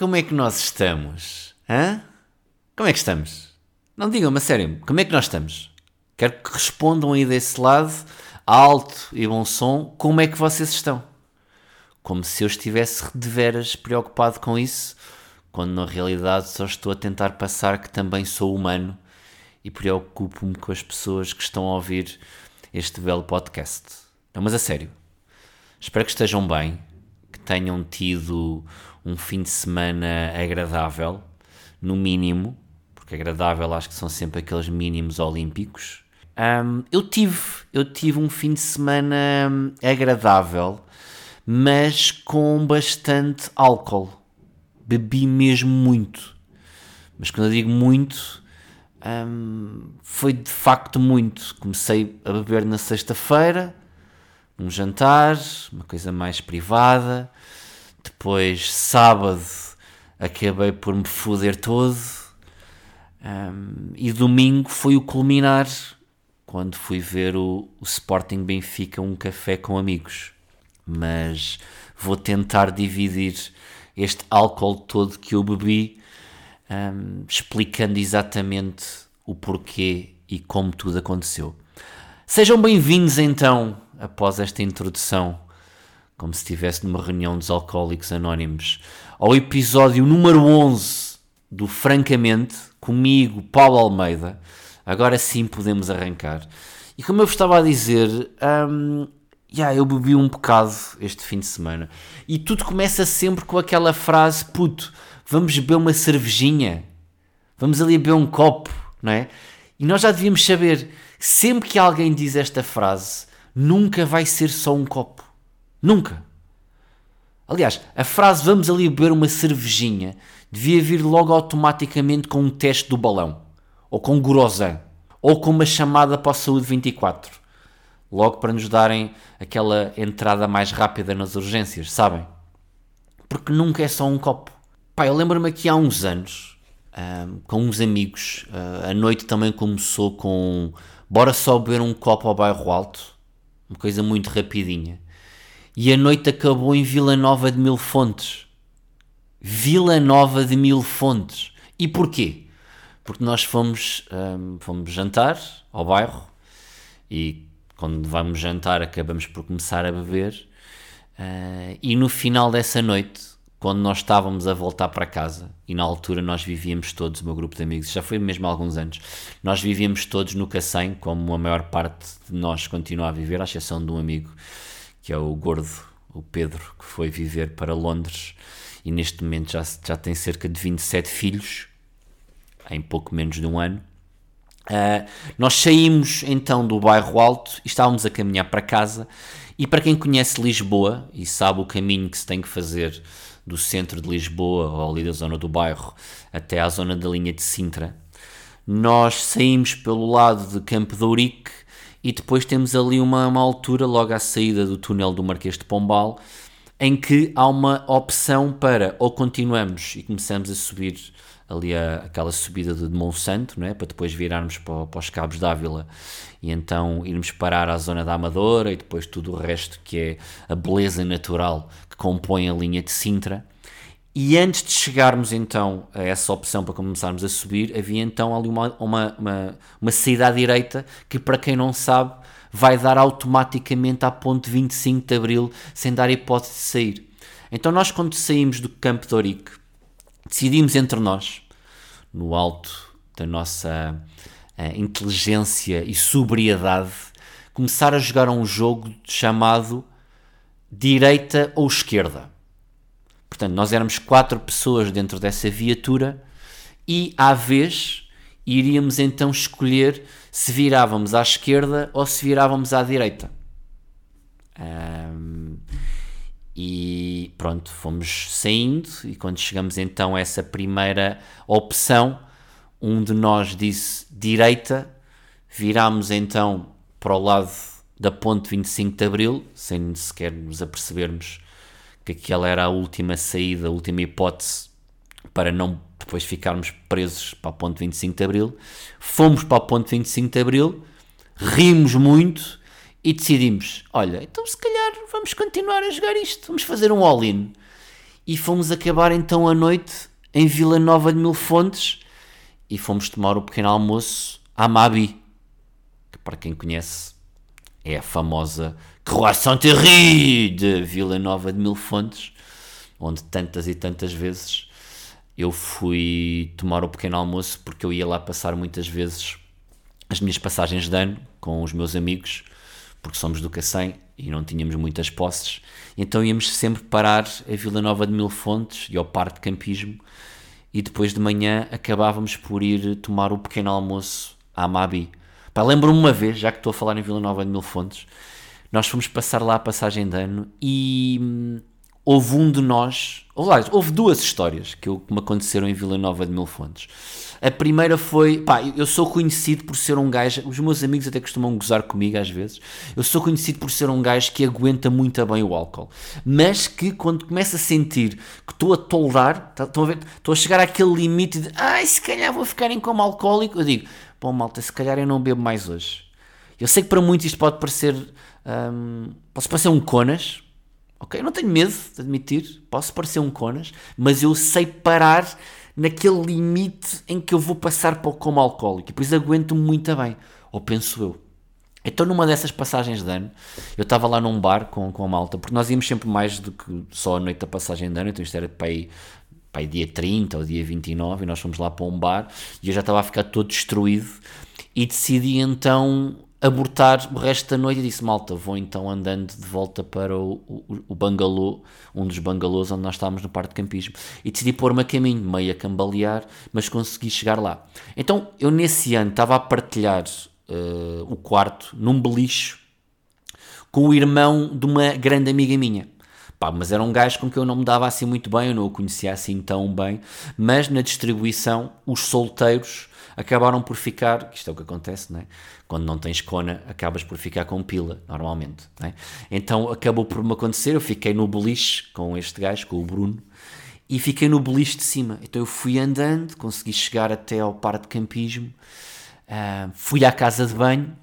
como é que nós estamos? Hã? Como é que estamos? Não digam-me a sério, como é que nós estamos? Quero que respondam aí desse lado, alto e bom som, como é que vocês estão? Como se eu estivesse de veras preocupado com isso, quando na realidade só estou a tentar passar que também sou humano e preocupo-me com as pessoas que estão a ouvir este belo podcast. Não, mas a sério, espero que estejam bem, que tenham tido um fim de semana agradável, no mínimo, porque agradável acho que são sempre aqueles mínimos olímpicos. Um, eu tive, eu tive um fim de semana agradável, mas com bastante álcool. Bebi mesmo muito. Mas quando eu digo muito, um, foi de facto muito. Comecei a beber na sexta-feira, um jantar, uma coisa mais privada. Depois, sábado, acabei por me foder todo. Um, e domingo foi o culminar quando fui ver o, o Sporting Benfica um café com amigos. Mas vou tentar dividir este álcool todo que eu bebi um, explicando exatamente o porquê e como tudo aconteceu. Sejam bem-vindos então, após esta introdução, como se estivesse numa reunião dos Alcoólicos Anónimos, ao episódio número 11 do Francamente, comigo, Paulo Almeida. Agora sim podemos arrancar. E como eu vos estava a dizer, um, yeah, eu bebi um bocado este fim de semana. E tudo começa sempre com aquela frase: puto, vamos beber uma cervejinha, vamos ali beber um copo, não é? E nós já devíamos saber, sempre que alguém diz esta frase, nunca vai ser só um copo. Nunca. Aliás, a frase vamos ali beber uma cervejinha devia vir logo automaticamente com um teste do balão, ou com Gorosan, ou com uma chamada para o Saúde 24. Logo para nos darem aquela entrada mais rápida nas urgências, sabem? Porque nunca é só um copo. Pá, eu lembro-me aqui há uns anos, um, com uns amigos, uh, a noite também começou com bora só beber um copo ao bairro alto, uma coisa muito rapidinha. E a noite acabou em Vila Nova de Mil Fontes. Vila Nova de Mil Fontes. E porquê? Porque nós fomos, um, fomos jantar ao bairro e quando vamos jantar acabamos por começar a beber. Uh, e no final dessa noite quando nós estávamos a voltar para casa, e na altura nós vivíamos todos, o meu grupo de amigos, já foi mesmo há alguns anos, nós vivíamos todos no Cacém, como a maior parte de nós continua a viver, à exceção de um amigo, que é o Gordo, o Pedro, que foi viver para Londres, e neste momento já, já tem cerca de 27 filhos, em pouco menos de um ano. Uh, nós saímos então do bairro Alto e estávamos a caminhar para casa, e para quem conhece Lisboa e sabe o caminho que se tem que fazer do centro de Lisboa ou ali da zona do bairro até à zona da linha de Sintra. Nós saímos pelo lado de Campo de Ourique e depois temos ali uma, uma altura, logo à saída do túnel do Marquês de Pombal, em que há uma opção para ou continuamos e começamos a subir ali a, aquela subida de Monsanto, não é? para depois virarmos para, para os Cabos d'Ávila e então irmos parar à zona da Amadora e depois tudo o resto que é a beleza natural que compõe a linha de Sintra. E antes de chegarmos então a essa opção para começarmos a subir, havia então ali uma, uma, uma, uma saída à direita que, para quem não sabe, vai dar automaticamente à ponte 25 de Abril sem dar hipótese de sair. Então nós quando saímos do Campo de Orique, decidimos entre nós, no alto da nossa uh, inteligência e sobriedade, começar a jogar um jogo chamado direita ou esquerda. Portanto, nós éramos quatro pessoas dentro dessa viatura e, à vez, iríamos então escolher se virávamos à esquerda ou se virávamos à direita. Um, e pronto, fomos saindo e quando chegamos então a essa primeira opção, um de nós disse direita, virámos então para o lado da ponte 25 de Abril, sem sequer nos apercebermos que aquela era a última saída, a última hipótese para não depois ficarmos presos para a ponte 25 de Abril. Fomos para a ponte 25 de Abril, rimos muito e decidimos: olha, então se calhar vamos continuar a jogar isto, vamos fazer um all-in. E fomos acabar então a noite em Vila Nova de Mil Fontes e fomos tomar o pequeno almoço à Mabi, que para quem conhece é a famosa Croissant Terri de Vila Nova de Mil Fontes, onde tantas e tantas vezes eu fui tomar o pequeno almoço porque eu ia lá passar muitas vezes as minhas passagens de ano com os meus amigos, porque somos do Cacém e não tínhamos muitas posses, então íamos sempre parar a Vila Nova de Mil Fontes e ao Parque de Campismo e depois de manhã acabávamos por ir tomar o pequeno almoço à Mabi. Lembro-me uma vez, já que estou a falar em Vila Nova de Mil Fontes, nós fomos passar lá a passagem de ano e hum, houve um de nós, houve duas histórias que, eu, que me aconteceram em Vila Nova de Mil Fontes. A primeira foi, pá, eu sou conhecido por ser um gajo, os meus amigos até costumam gozar comigo às vezes, eu sou conhecido por ser um gajo que aguenta muito bem o álcool, mas que quando começa a sentir que estou a tolerar, tá, estou a, ver, estou a chegar àquele limite de, ai, se calhar vou ficar em coma alcoólico, eu digo, bom malta, se calhar eu não bebo mais hoje. Eu sei que para muitos isto pode parecer, um, pode parecer um conas, ok? Eu não tenho medo de admitir, posso parecer um conas, mas eu sei parar naquele limite em que eu vou passar para o coma alcoólico e depois aguento-me muito bem, ou penso eu. Então, numa dessas passagens de ano, eu estava lá num bar com, com a malta, porque nós íamos sempre mais do que só a noite da passagem de ano, então isto era para aí, para aí dia 30 ou dia 29, e nós fomos lá para um bar e eu já estava a ficar todo destruído e decidi então abortar o resto da noite e disse: Malta, vou então andando de volta para o, o, o bangalô, um dos bangalôs onde nós estávamos no parque de campismo, e decidi pôr-me a caminho, meio a cambalear, mas consegui chegar lá. Então eu nesse ano estava a partilhar uh, o quarto num beliche com o irmão de uma grande amiga minha. Pá, mas era um gajo com que eu não me dava assim muito bem, eu não o conhecia assim tão bem, mas na distribuição, os solteiros acabaram por ficar, isto é o que acontece, não é? quando não tens cona, acabas por ficar com pila, normalmente. É? Então acabou por me acontecer, eu fiquei no beliche com este gajo, com o Bruno, e fiquei no beliche de cima. Então eu fui andando, consegui chegar até ao par de campismo, uh, fui à casa de banho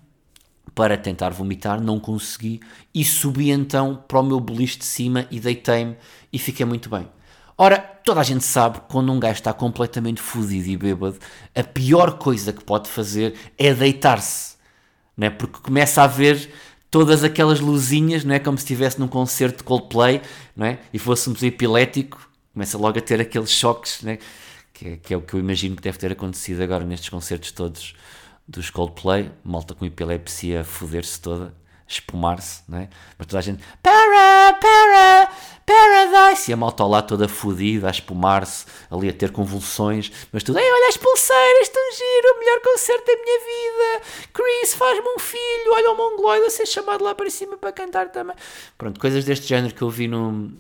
para tentar vomitar, não consegui, e subi então para o meu beliche de cima e deitei-me e fiquei muito bem. Ora, toda a gente sabe que quando um gajo está completamente fodido e bêbado, a pior coisa que pode fazer é deitar-se né? porque começa a ver todas aquelas luzinhas, não é? como se estivesse num concerto de Coldplay não é? e fôssemos epilético, começa logo a ter aqueles choques, né? que, é, que é o que eu imagino que deve ter acontecido agora nestes concertos todos dos Coldplay, malta com epilepsia foder-se toda espumar-se, não é? Mas toda a gente, para, para, paradise! E a malta lá toda fodida, a espumar-se, ali a ter convulsões, mas tudo, ei, olha as pulseiras, tão giro, o melhor concerto da minha vida! Chris, faz-me um filho, olha o mongoloide a ser chamado lá para cima para cantar também. Pronto, coisas deste género que eu vi no,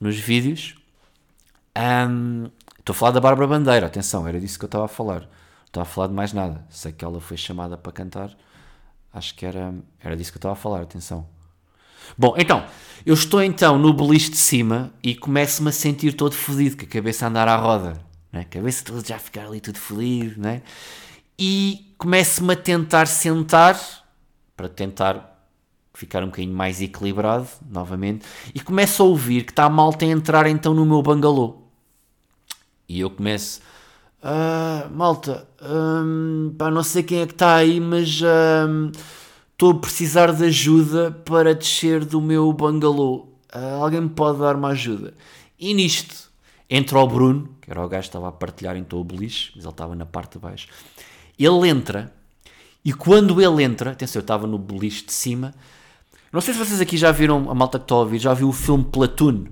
nos vídeos. Um, estou a falar da Bárbara Bandeira, atenção, era disso que eu estava a falar. Estava a falar de mais nada. Sei que ela foi chamada para cantar Acho que era, era disso que eu estava a falar, atenção. Bom, então, eu estou então no beliche de cima e começo-me a sentir todo fodido, com a cabeça a andar à roda, né? a cabeça toda já a ficar ali tudo fodido, né? e começo-me a tentar sentar, para tentar ficar um bocadinho mais equilibrado, novamente, e começo a ouvir que está a malta a entrar então no meu bangalô. E eu começo Uh, malta, um, pá, não sei quem é que está aí, mas estou um, a precisar de ajuda para descer do meu bangalô. Uh, alguém me pode dar uma ajuda? E nisto entra o Bruno, que era o gajo que estava a partilhar então o beliche, mas ele estava na parte de baixo. Ele entra, e quando ele entra, atenção, eu estava no beliche de cima. Não sei se vocês aqui já viram, a malta que está a ouvir, já viu o filme Platoon.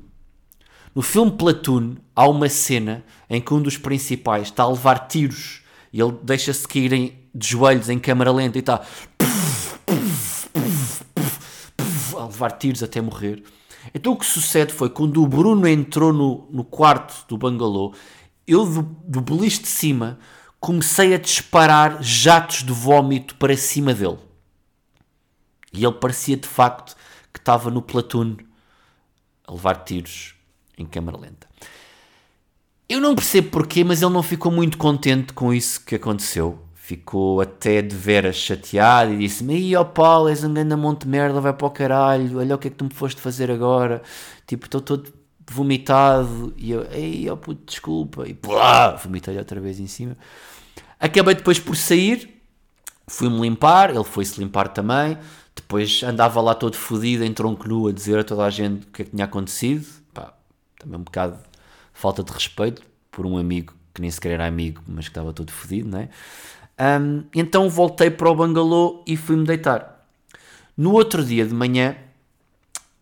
No filme Platoon há uma cena em que um dos principais está a levar tiros e ele deixa-se cair de joelhos em câmara lenta e está a levar tiros até morrer. Então o que sucede foi quando o Bruno entrou no, no quarto do bangalô, eu do, do beliche de cima comecei a disparar jatos de vómito para cima dele. E ele parecia de facto que estava no platoon a levar tiros em câmara lenta. Eu não percebo porquê, mas ele não ficou muito contente com isso que aconteceu. ficou até de veras chateado e disse-me: Ih, ó Paulo, és um grande monte de merda, vai para o caralho, olha o que é que tu me foste fazer agora. Tipo, estou todo vomitado. E eu, ei, ó puto, desculpa. E plá, vomitei outra vez em cima. Acabei depois por sair, fui-me limpar, ele foi-se limpar também. Depois andava lá todo fodido, em tronco nu, a dizer a toda a gente o que é que tinha acontecido. Também um bocado falta de respeito por um amigo que nem sequer era amigo, mas que estava todo fodido, não é? Um, então voltei para o bangalô e fui-me deitar. No outro dia de manhã,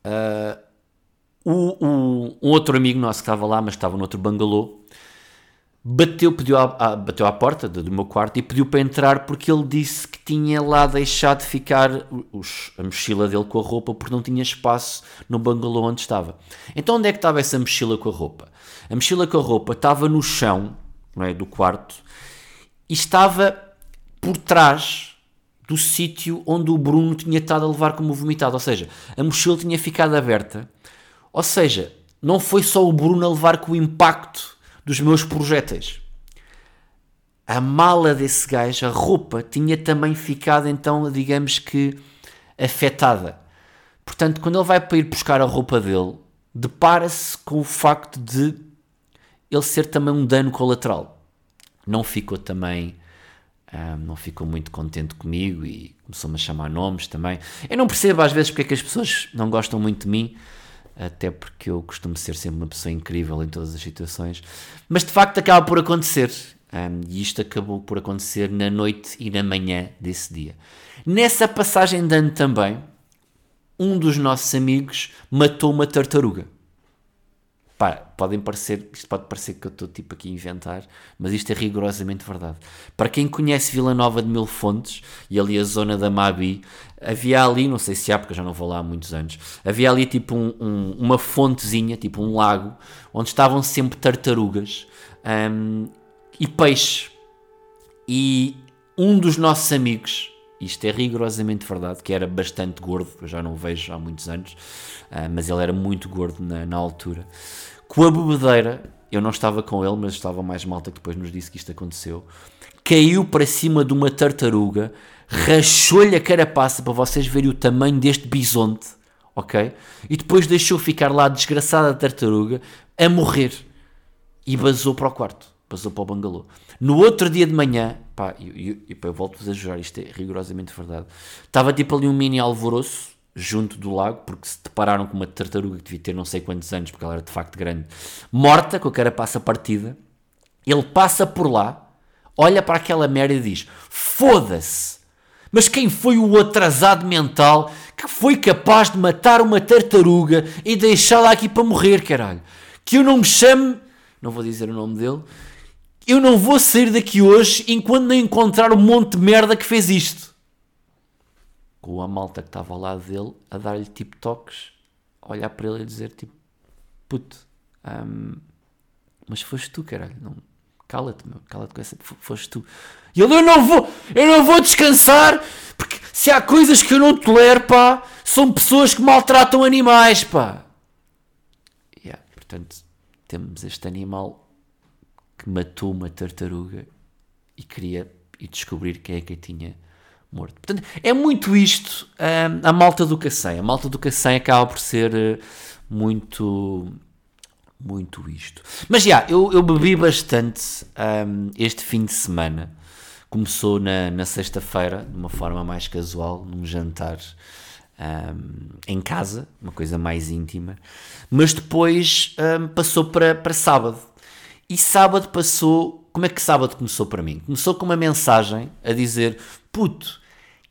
uh, o, o, um outro amigo nosso que estava lá, mas estava no outro bangalô, bateu, pediu a, bateu à porta do, do, meu quarto e pediu para entrar porque ele disse que tinha lá deixado ficar os, a mochila dele com a roupa porque não tinha espaço no bangalô onde estava. Então onde é que estava essa mochila com a roupa? A mochila com a roupa estava no chão é, do quarto e estava por trás do sítio onde o Bruno tinha estado a levar como vomitado. Ou seja, a mochila tinha ficado aberta. Ou seja, não foi só o Bruno a levar com o impacto dos meus projéteis. A mala desse gajo, a roupa, tinha também ficado então, digamos que, afetada. Portanto, quando ele vai para ir buscar a roupa dele, depara-se com o facto de ele ser também um dano colateral não ficou também um, não ficou muito contente comigo e começou-me a chamar nomes também. Eu não percebo às vezes porque é que as pessoas não gostam muito de mim, até porque eu costumo ser sempre uma pessoa incrível em todas as situações, mas de facto acaba por acontecer. Um, e isto acabou por acontecer na noite e na manhã desse dia. Nessa passagem de ano também, um dos nossos amigos matou uma tartaruga. Podem parecer, isto pode parecer que eu estou tipo aqui a inventar, mas isto é rigorosamente verdade. Para quem conhece Vila Nova de Mil Fontes e ali a zona da Mabi, havia ali, não sei se há, porque eu já não vou lá há muitos anos, havia ali tipo um, um, uma fontezinha, tipo um lago, onde estavam sempre tartarugas um, e peixe. E um dos nossos amigos, isto é rigorosamente verdade, que era bastante gordo, eu já não o vejo há muitos anos, uh, mas ele era muito gordo na, na altura com a bebedeira, eu não estava com ele, mas estava mais malta que depois nos disse que isto aconteceu, caiu para cima de uma tartaruga, rachou-lhe a carapaça para vocês verem o tamanho deste bisonte, ok? E depois deixou ficar lá a desgraçada tartaruga a morrer e basou para o quarto, basou para o bangalô. No outro dia de manhã, pá, eu, eu, eu, eu volto-vos a jurar, isto é rigorosamente verdade, estava tipo ali um mini alvoroço, junto do lago, porque se depararam com uma tartaruga que devia ter não sei quantos anos, porque ela era de facto grande, morta, com a carapaça partida. Ele passa por lá, olha para aquela merda e diz: Foda-se! Mas quem foi o atrasado mental que foi capaz de matar uma tartaruga e deixá-la aqui para morrer, caralho? Que eu não me chame, não vou dizer o nome dele, eu não vou sair daqui hoje enquanto não encontrar um monte de merda que fez isto com a malta que estava ao lado dele a dar-lhe tipo toques, a olhar para ele e dizer tipo, puto, um, mas foste tu, caralho, não, cala-te, meu, cala-te com essa, foste tu. E ele, eu não vou, eu não vou descansar, porque se há coisas que eu não tolero, pá, são pessoas que maltratam animais, pá. Yeah, portanto, temos este animal que matou uma tartaruga e queria ir descobrir quem é que tinha morto. Portanto, é muito isto um, a malta do Cacém. A malta do Cacém acaba por ser uh, muito muito isto. Mas já, eu, eu bebi bastante um, este fim de semana. Começou na, na sexta-feira, de uma forma mais casual, num jantar em casa, uma coisa mais íntima. Mas depois passou para, para sábado. E sábado passou. Como é que sábado começou para mim? Começou com uma mensagem a dizer: Puto,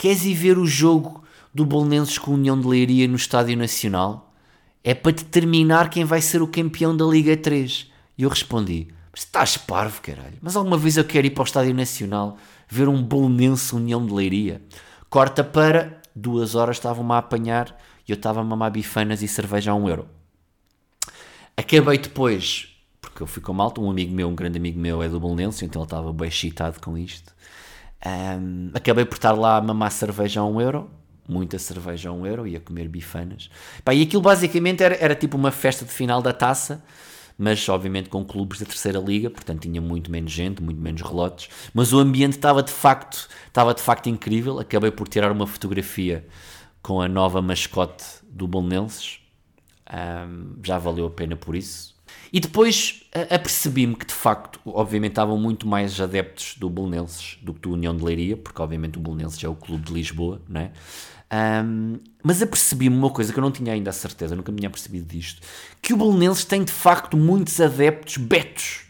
Queres ir ver o jogo do Bolonenses com a União de Leiria no Estádio Nacional? É para determinar quem vai ser o campeão da Liga 3. E eu respondi: Mas estás parvo, caralho. Mas alguma vez eu quero ir para o Estádio Nacional ver um Bolonense União de Leiria. Corta para duas horas estavam-me a apanhar e eu estava a mamar bifanas e cerveja a um euro. Acabei depois, porque eu fui com malta, um amigo meu, um grande amigo meu é do Bolonense, então ele estava bem excitado com isto. Um, acabei por estar lá a mamar cerveja a um euro, muita cerveja a um euro e a comer bifanas. Pá, e aquilo basicamente era, era tipo uma festa de final da taça, mas obviamente com clubes da terceira liga, portanto tinha muito menos gente, muito menos relotes, mas o ambiente estava de facto, estava de facto incrível. Acabei por tirar uma fotografia com a nova mascote do Bolonenses, um, já valeu a pena por isso. E depois apercebi-me que de facto, obviamente, estavam muito mais adeptos do Bolonenses do que do União de Leiria, porque obviamente o Bolonenses é o clube de Lisboa, não é? Um, mas apercebi-me uma coisa que eu não tinha ainda a certeza, nunca me tinha percebido disto, que o Belenenses tem de facto muitos adeptos betos.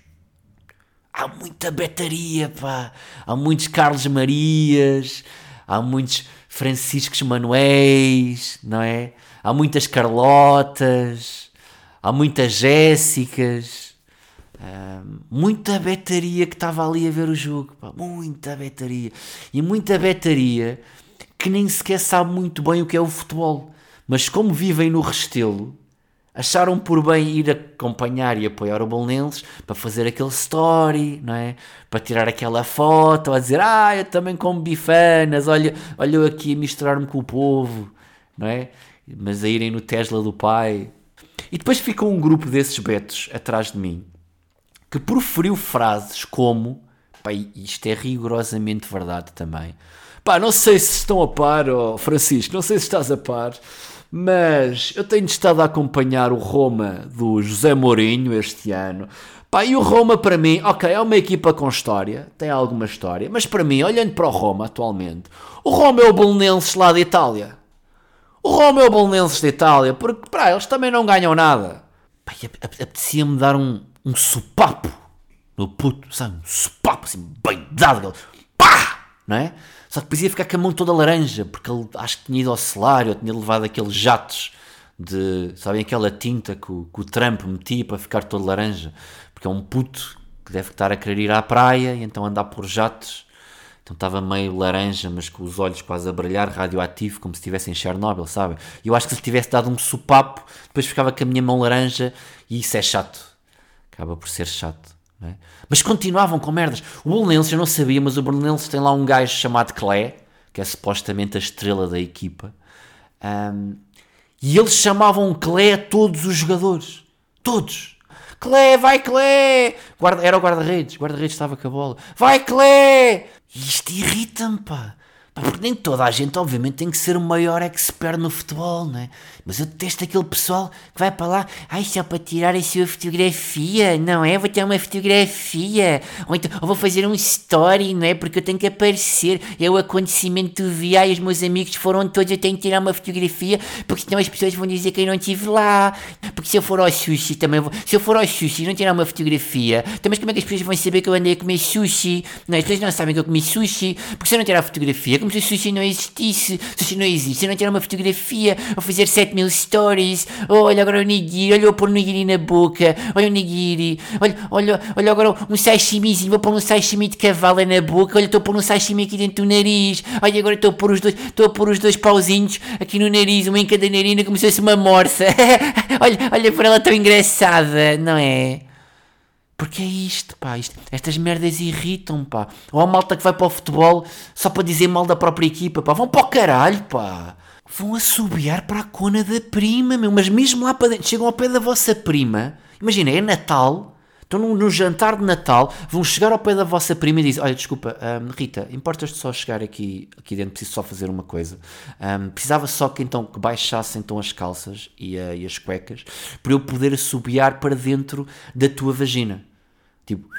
Há muita betaria, pá. Há muitos Carlos Marias, há muitos Franciscos Manuéis, não é? Há muitas Carlotas, há muitas Jéssicas. muita betaria que estava ali a ver o jogo, pá. muita betaria. E muita betaria que nem sequer sabe muito bem o que é o futebol, mas como vivem no Restelo, acharam por bem ir acompanhar e apoiar o Bolonenses para fazer aquele story, não é? Para tirar aquela foto, a dizer, ah, eu também como bifanas, olha, olha eu aqui a misturar-me com o povo, não é? Mas a irem no Tesla do pai. E depois ficou um grupo desses betos atrás de mim, que proferiu frases como, pá, isto é rigorosamente verdade também, Pá, não sei se estão a par, oh Francisco, não sei se estás a par, mas eu tenho estado a acompanhar o Roma do José Mourinho este ano. Pá, e o Roma para mim, ok, é uma equipa com história, tem alguma história, mas para mim, olhando para o Roma atualmente, o Roma é o Bolonenses lá de Itália. O Roma o Bolonenses de Itália, porque para eles também não ganham nada. Pá, apetecia-me dar um, um sopapo no puto, sabe? Um sopapo assim, bem dado, pá! Não é? Só que depois ia ficar com a mão toda laranja, porque ele acho que tinha ido ao celário, tinha levado aqueles jatos de, sabem, aquela tinta que o, que o Trump metia para ficar todo laranja, porque é um puto que deve estar a querer ir à praia e então andar por jatos. Então estava meio laranja, mas com os olhos quase a brilhar, radioativo, como se estivesse em Chernobyl, sabe? Eu acho que se tivesse dado um sopapo, depois ficava com a minha mão laranja e isso é chato. Acaba por ser chato. É? Mas continuavam com merdas. O Belenenses, eu não sabia, mas o Belenenses tem lá um gajo chamado Clé, que é supostamente a estrela da equipa. Um, e eles chamavam Clé a todos os jogadores. Todos. Clé, vai Clé! Guarda, era o guarda-redes. O guarda-redes estava com a bola. Vai Clé! Isto irrita-me, pá. Porque nem toda a gente, obviamente, tem que ser o maior expert no futebol, não é? Mas eu detesto aquele pessoal que vai para lá, ai, só para tirar a sua fotografia, não é? Vou ter uma fotografia, ou então ou vou fazer um story, não é? Porque eu tenho que aparecer, é o acontecimento do dia, e os meus amigos foram todos, eu tenho que tirar uma fotografia, porque senão as pessoas vão dizer que eu não estive lá. Porque se eu for ao sushi também vou, se eu for ao sushi e não tirar uma fotografia, então mas como é que as pessoas vão saber que eu andei a comer sushi? Não, as pessoas não sabem que eu comi sushi, porque se eu não tirar a fotografia, como se sushi não existisse. Sushi não existe. Se eu não tirar uma fotografia ou fazer 7 mil stories. Oh, olha agora o nigiri. Olha, vou pôr o nigiri na boca. Olha o nigiri. Olha, olha, olha agora um sashimizinho. Vou pôr um sashimi de cavalo na boca. Olha, estou a pôr um sashimi aqui dentro do nariz. Olha, agora estou a pôr os dois, estou a pôr os dois pauzinhos aqui no nariz. Uma em cada narina como se fosse uma morsa. olha, olha para ela tão engraçada, não é? Porque é isto, pá. Isto, estas merdas irritam, pá. Ou a malta que vai para o futebol só para dizer mal da própria equipa, pá. Vão para o caralho, pá. Vão assobiar para a cona da prima, meu. Mas mesmo lá para dentro, chegam ao pé da vossa prima. Imagina, é Natal. Estão no, no, jantar de Natal, vão chegar ao pé da vossa prima e dizem: Olha, desculpa, um, Rita, importas-te só chegar aqui, aqui dentro? Preciso só fazer uma coisa. Um, precisava só que então que baixassem então as calças e, uh, e as cuecas para eu poder assobiar para dentro da tua vagina. Tipo.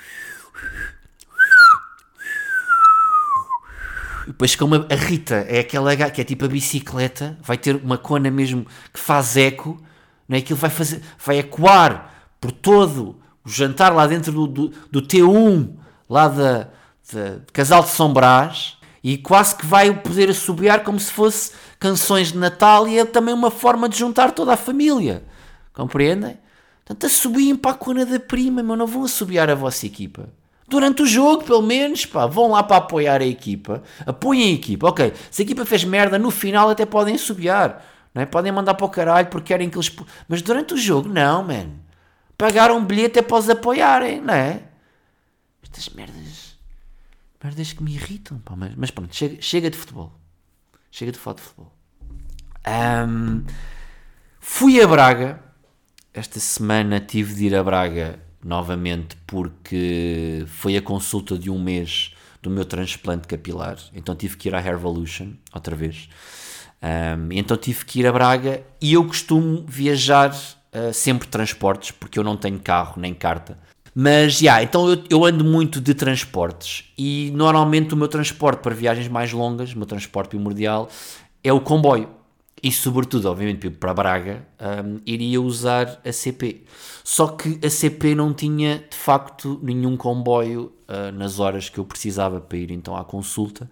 Depois como a Rita é aquela que é tipo a bicicleta, vai ter uma cona mesmo que faz eco, não é? Aquilo vai fazer, vai ecoar por todo o jantar lá dentro do, do, do T1, lá da, da Casal de São Brás, e quase que vai poder assobiar como se fosse canções de Natal e é também uma forma de juntar toda a família. Compreendem? Portanto, assobiem para a cona da prima, meu, não vão assobiar a vossa equipa. Durante o jogo, pelo menos, pá, vão lá para apoiar a equipa, apoiem a equipa. Ok, se a equipa fez merda, no final até podem assobiar, não é? Podem mandar para o caralho porque querem que eles. Mas durante o jogo, não, man. Pagaram um bilhete é para os apoiarem, não é? Estas merdas. Merdas que me irritam, pá. Mas, mas pronto, chega, chega de futebol. Chega de falar de futebol. Um, fui a Braga esta semana tive de ir a Braga novamente porque foi a consulta de um mês do meu transplante capilar. Então tive que ir à Hairvolution outra vez. Um, então tive que ir a Braga e eu costumo viajar uh, sempre transportes porque eu não tenho carro nem carta. Mas, já, yeah, então eu, eu, ando muito de transportes e normalmente o meu transporte para viagens mais longas, o meu transporte primordial, é o comboio. E sobretudo, obviamente, para Braga, um, iria usar a CP. Só que a CP não tinha, de facto, nenhum comboio uh, nas horas que eu precisava para ir então à consulta.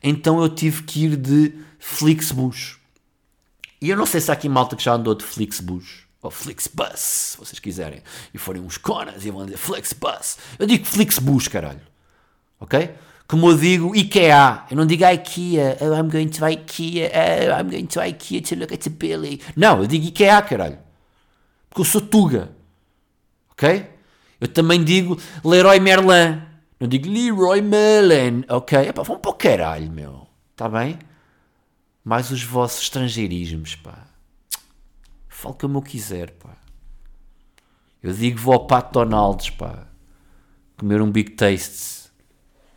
Então eu tive que ir de Flixbus. E eu não sei se há aqui malta que já andou de Flixbus ou Flixbus, se vocês quiserem, e forem uns conas e vão dizer Flixbus. Eu digo Flixbus, caralho. Ok? Como eu digo IKEA, eu não digo IKEA, oh, I'm going to IKEA, oh, I'm going to IKEA to look at the Billy. Não, eu digo IKEA, caralho. Porque eu sou Tuga. Ok? Eu também digo Leroy Merlin. Não digo Leroy Merlin. Ok? Epá, vão para o caralho, meu. Está bem? Mais os vossos estrangeirismos, pá. Fale como eu quiser, pá. Eu digo vou ao Pato Donalds, pá. Comer um Big Tastes.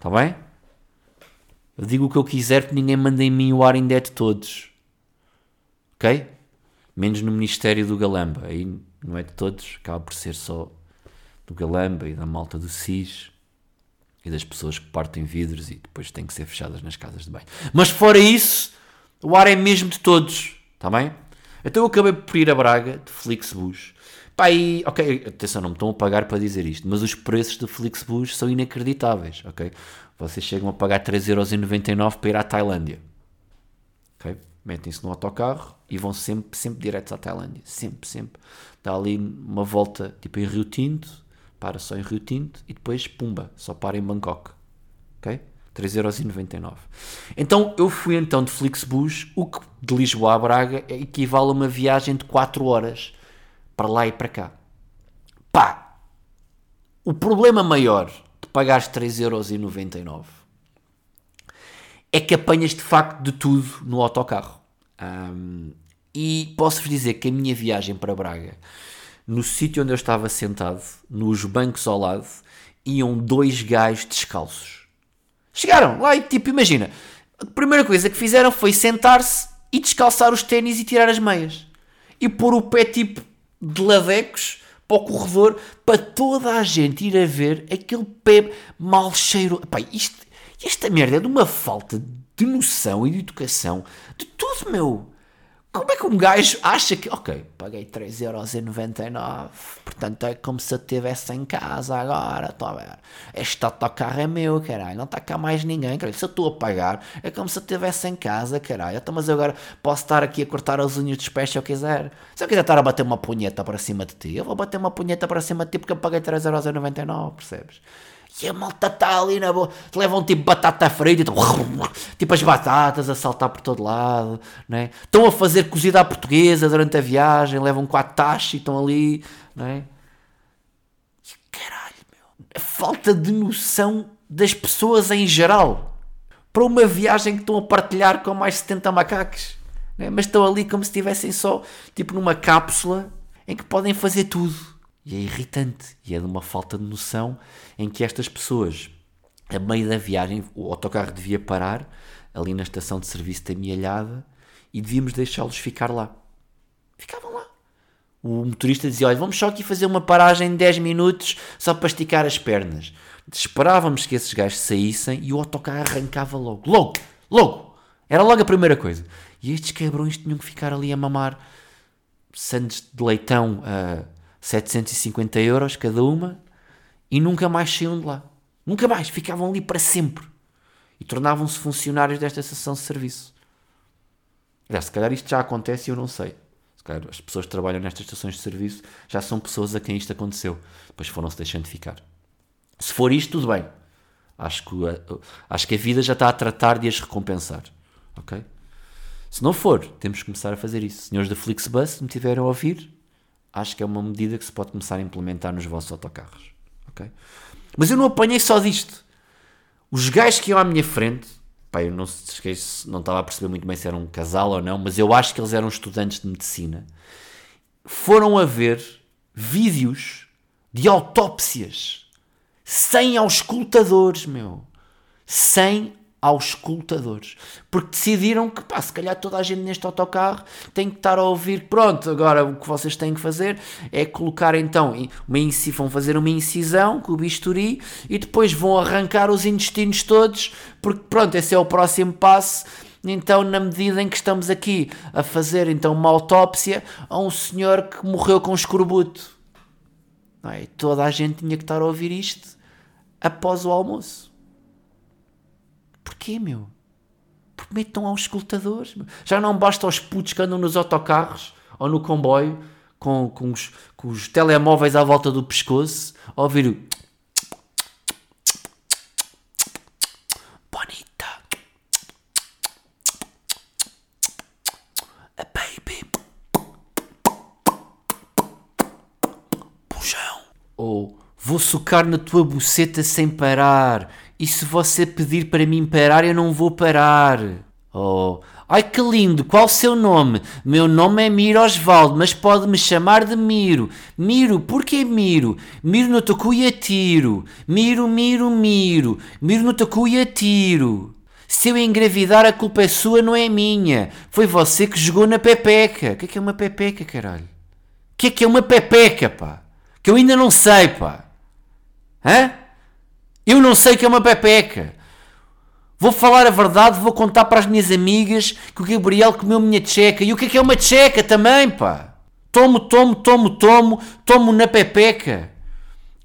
Está bem? Eu digo o que eu quiser porque ninguém manda em mim o ar ainda é de todos. Ok? Menos no Ministério do Galamba. Aí não é de todos, acaba por ser só do Galamba e da malta do SIS e das pessoas que partem vidros e depois têm que ser fechadas nas casas de banho. Mas fora isso, o ar é mesmo de todos. Está bem? Então eu acabei por ir a Braga de Flixbus. E, ok, atenção, não me estão a pagar para dizer isto, mas os preços do Flixbus são inacreditáveis, ok? Vocês chegam a pagar 3,99€ para ir à Tailândia, ok? Metem-se no autocarro e vão sempre, sempre diretos à Tailândia, sempre, sempre. Dá ali uma volta, tipo em Rio Tinto, para só em Rio Tinto e depois, pumba, só para em Bangkok, ok? 3,99€. Então eu fui então de Flixbus, o que de Lisboa a Braga equivale a uma viagem de 4 horas para lá e para cá. Pá! O problema maior de pagares 3,99€ é que apanhas de facto de tudo no autocarro. Um, e posso-vos dizer que a minha viagem para Braga, no sítio onde eu estava sentado, nos bancos ao lado, iam dois gajos descalços Chegaram lá e tipo, imagina, a primeira coisa que fizeram foi sentar-se e descalçar os ténis e tirar as meias. E pôr o pé tipo de ladecos para o corredor para toda a gente ir a ver aquele pé mal cheiro. Epá, isto, esta merda é de uma falta de noção e de educação de tudo, meu. Como é que um gajo acha que, ok, paguei 3,99€, portanto é como se eu estivesse em casa agora, estou a ver. Este autocarro é meu, caralho, não está cá mais ninguém, caralho. Se eu estou a pagar, é como se eu estivesse em casa, caralho. Então, mas eu agora posso estar aqui a cortar as unhas dos pés se eu quiser. Se eu quiser estar a bater uma punheta para cima de ti, eu vou bater uma punheta para cima de ti porque eu paguei 3,99€, percebes? E a malta está ali na boa. Levam tipo batata frita, tipo, tipo as batatas a saltar por todo lado. Né? Estão a fazer cozida à portuguesa durante a viagem, levam quatro taxas e estão ali. Né? Caralho, meu. A falta de noção das pessoas em geral. Para uma viagem que estão a partilhar com mais 70 macacos. Né? Mas estão ali como se estivessem só tipo numa cápsula em que podem fazer tudo. E é irritante. E é de uma falta de noção em que estas pessoas, a meio da viagem, o autocarro devia parar ali na estação de serviço da Mialhada e devíamos deixá-los ficar lá. Ficavam lá. O motorista dizia: Olha, vamos só aqui fazer uma paragem de 10 minutos só para esticar as pernas. Esperávamos que esses gajos saíssem e o autocarro arrancava logo. Logo! Logo! Era logo a primeira coisa. E estes cabrões tinham que ficar ali a mamar sandes de leitão 750 euros cada uma e nunca mais saíam de lá. Nunca mais, ficavam ali para sempre. E tornavam-se funcionários desta estação de serviço. Aliás, se calhar isto já acontece e eu não sei. Se calhar as pessoas que trabalham nestas estações de serviço já são pessoas a quem isto aconteceu. Depois foram-se deixando de ficar. Se for isto, tudo bem. Acho que, acho que a vida já está a tratar de as recompensar. Ok? Se não for, temos que começar a fazer isso. Senhores da Flixbus, se me tiverem a ouvir, acho que é uma medida que se pode começar a implementar nos vossos autocarros ok? Mas eu não apanhei só disto. Os gajos que iam à minha frente, pá, eu não se esqueço, não estava a perceber muito bem se era um casal ou não, mas eu acho que eles eram estudantes de medicina. Foram a ver vídeos de autópsias sem auscultadores, meu. Sem auscultadores. Porque decidiram que, pá, se calhar toda a gente neste autocarro tem que estar a ouvir. Pronto, agora o que vocês têm que fazer é colocar então, uma incisão, vão fazer uma incisão com o bisturi e depois vão arrancar os intestinos todos, porque pronto, esse é o próximo passo. Então, na medida em que estamos aqui a fazer então uma autópsia a um senhor que morreu com escorbuto. É? Toda a gente tinha que estar a ouvir isto após o almoço. Porquê, meu? Porque metam aos escutadores. Já não basta aos putos que andam nos autocarros ou no comboio com, com, os, com os telemóveis à volta do pescoço ouvir o. Bonita. A baby. Pujão. Ou vou socar na tua buceta sem parar e se você pedir para mim parar, eu não vou parar. Oh, ai que lindo, qual o seu nome? Meu nome é Miro Osvaldo, mas pode-me chamar de Miro. Miro, porquê Miro? Miro no tocu e atiro. Miro, Miro, Miro. Miro no tocu e atiro. Se eu engravidar, a culpa é sua, não é minha. Foi você que jogou na pepeca. O que é que é uma pepeca, caralho? O que é que é uma pepeca, pá? Que eu ainda não sei, pá. Hã? Eu não sei o que é uma pepeca. Vou falar a verdade, vou contar para as minhas amigas que o Gabriel comeu minha tcheca. E o que é que é uma tcheca também, pá? Tomo, tomo, tomo, tomo, tomo na pepeca.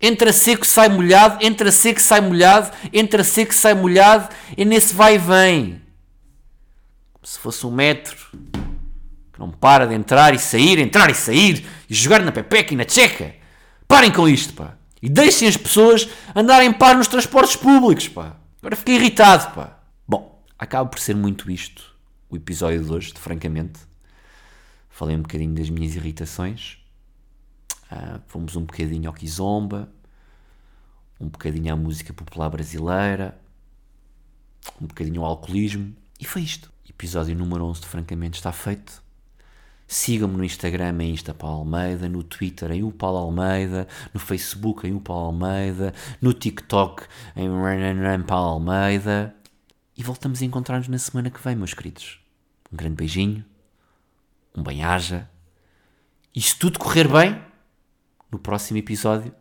Entra seco, sai molhado, entra seco, sai molhado, entra seco, sai molhado, e nesse vai e vem. Se fosse um metro que não para de entrar e sair, entrar e sair, e jogar na pepeca e na tcheca. Parem com isto, pá. E deixem as pessoas andarem par nos transportes públicos, pá. Agora fiquei irritado, pá. Bom, acaba por ser muito isto o episódio de hoje, de, francamente. Falei um bocadinho das minhas irritações. Uh, fomos um bocadinho ao Kizomba, um bocadinho à música popular brasileira, um bocadinho ao alcoolismo. E foi isto. Episódio número 11 de Francamente está feito. Sigam-me no Instagram em Insta Paulo Almeida, no Twitter em o Paulo Almeida, no Facebook em o Paulo Almeida, no TikTok em Ran Paulo Almeida. E voltamos a encontrar-nos na semana que vem, meus queridos. Um grande beijinho, um bem-aja. E se tudo correr bem, no próximo episódio,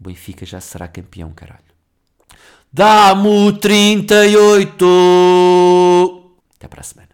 o Benfica já será campeão, caralho. Dá-me 38! Até para a semana.